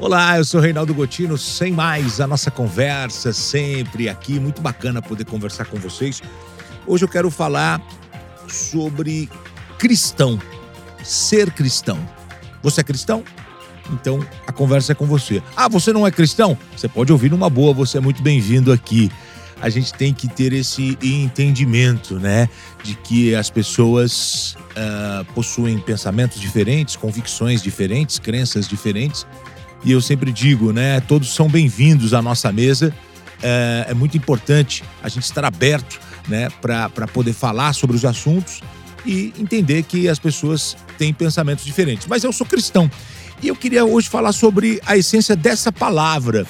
Olá, eu sou Reinaldo Gotino. Sem mais, a nossa conversa sempre aqui. Muito bacana poder conversar com vocês. Hoje eu quero falar sobre cristão, ser cristão. Você é cristão? Então a conversa é com você. Ah, você não é cristão? Você pode ouvir numa boa, você é muito bem-vindo aqui. A gente tem que ter esse entendimento, né? De que as pessoas uh, possuem pensamentos diferentes, convicções diferentes, crenças diferentes. E eu sempre digo, né? Todos são bem-vindos à nossa mesa. É, é, muito importante a gente estar aberto, né? Para poder falar sobre os assuntos e entender que as pessoas têm pensamentos diferentes. Mas eu sou cristão e eu queria hoje falar sobre a essência dessa palavra,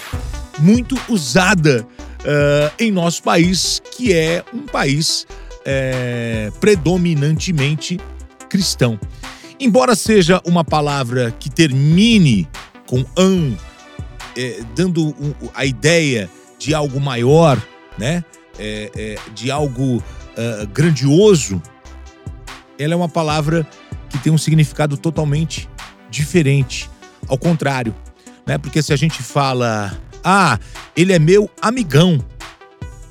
muito usada uh, em nosso país, que é um país é, predominantemente cristão. Embora seja uma palavra que termine com an, é, dando um, a ideia de algo maior, né? É, é, de algo uh, grandioso, ela é uma palavra que tem um significado totalmente diferente. Ao contrário, né? Porque se a gente fala, ah, ele é meu amigão,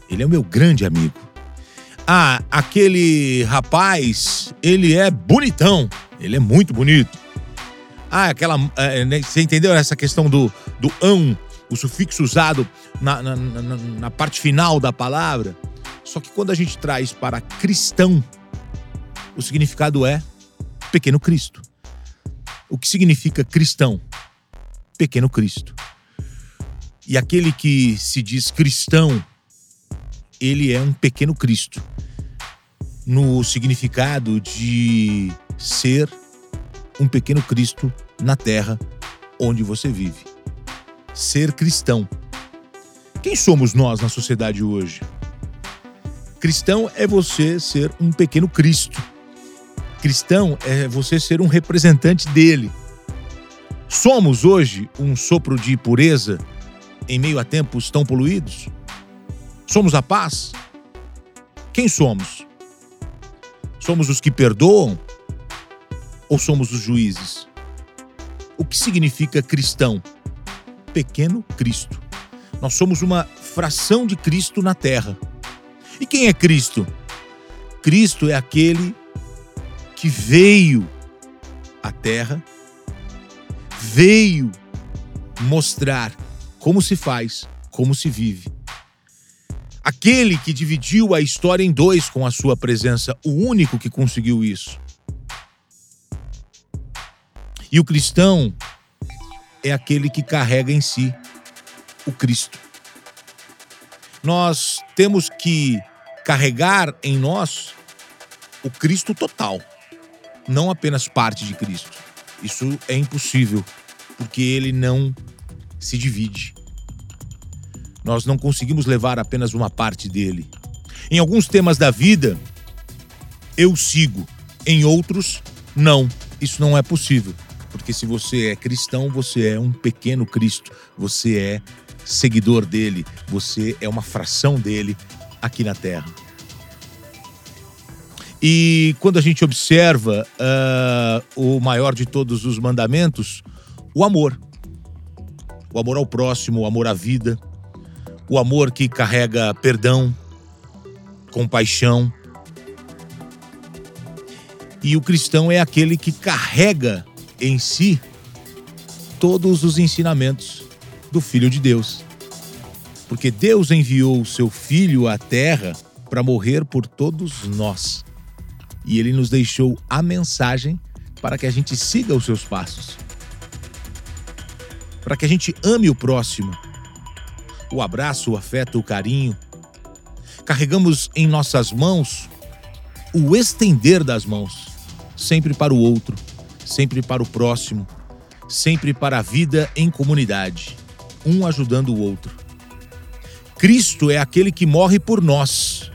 ele é o meu grande amigo. Ah, aquele rapaz, ele é bonitão, ele é muito bonito. Ah, aquela. É, né, você entendeu essa questão do, do ão, o sufixo usado na, na, na, na parte final da palavra? Só que quando a gente traz para cristão, o significado é pequeno Cristo. O que significa cristão? Pequeno Cristo. E aquele que se diz cristão, ele é um pequeno Cristo. No significado de ser um pequeno Cristo na terra onde você vive. Ser cristão. Quem somos nós na sociedade hoje? Cristão é você ser um pequeno Cristo. Cristão é você ser um representante dele. Somos hoje um sopro de pureza em meio a tempos tão poluídos? Somos a paz? Quem somos? Somos os que perdoam ou somos os juízes? O que significa cristão? Pequeno Cristo. Nós somos uma fração de Cristo na terra. E quem é Cristo? Cristo é aquele que veio à terra, veio mostrar como se faz, como se vive. Aquele que dividiu a história em dois com a sua presença, o único que conseguiu isso. E o cristão é aquele que carrega em si o Cristo. Nós temos que carregar em nós o Cristo total, não apenas parte de Cristo. Isso é impossível, porque ele não se divide. Nós não conseguimos levar apenas uma parte dele. Em alguns temas da vida, eu sigo, em outros, não. Isso não é possível. Porque se você é cristão, você é um pequeno Cristo, você é seguidor dele, você é uma fração dele aqui na terra. E quando a gente observa uh, o maior de todos os mandamentos, o amor. O amor ao próximo, o amor à vida, o amor que carrega perdão, compaixão. E o cristão é aquele que carrega em si todos os ensinamentos do Filho de Deus. Porque Deus enviou o seu Filho à terra para morrer por todos nós. E ele nos deixou a mensagem para que a gente siga os seus passos. Para que a gente ame o próximo. O abraço, o afeto, o carinho. Carregamos em nossas mãos o estender das mãos, sempre para o outro sempre para o próximo, sempre para a vida em comunidade, um ajudando o outro. Cristo é aquele que morre por nós.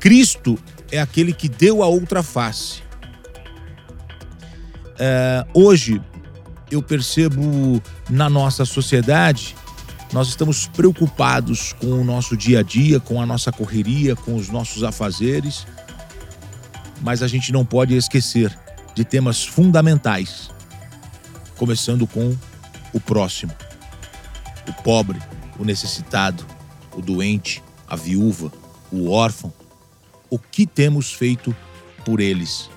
Cristo é aquele que deu a outra face. É, hoje, eu percebo na nossa sociedade, nós estamos preocupados com o nosso dia a dia, com a nossa correria, com os nossos afazeres, mas a gente não pode esquecer de temas fundamentais, começando com o próximo, o pobre, o necessitado, o doente, a viúva, o órfão. O que temos feito por eles?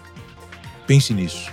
Pense nisso.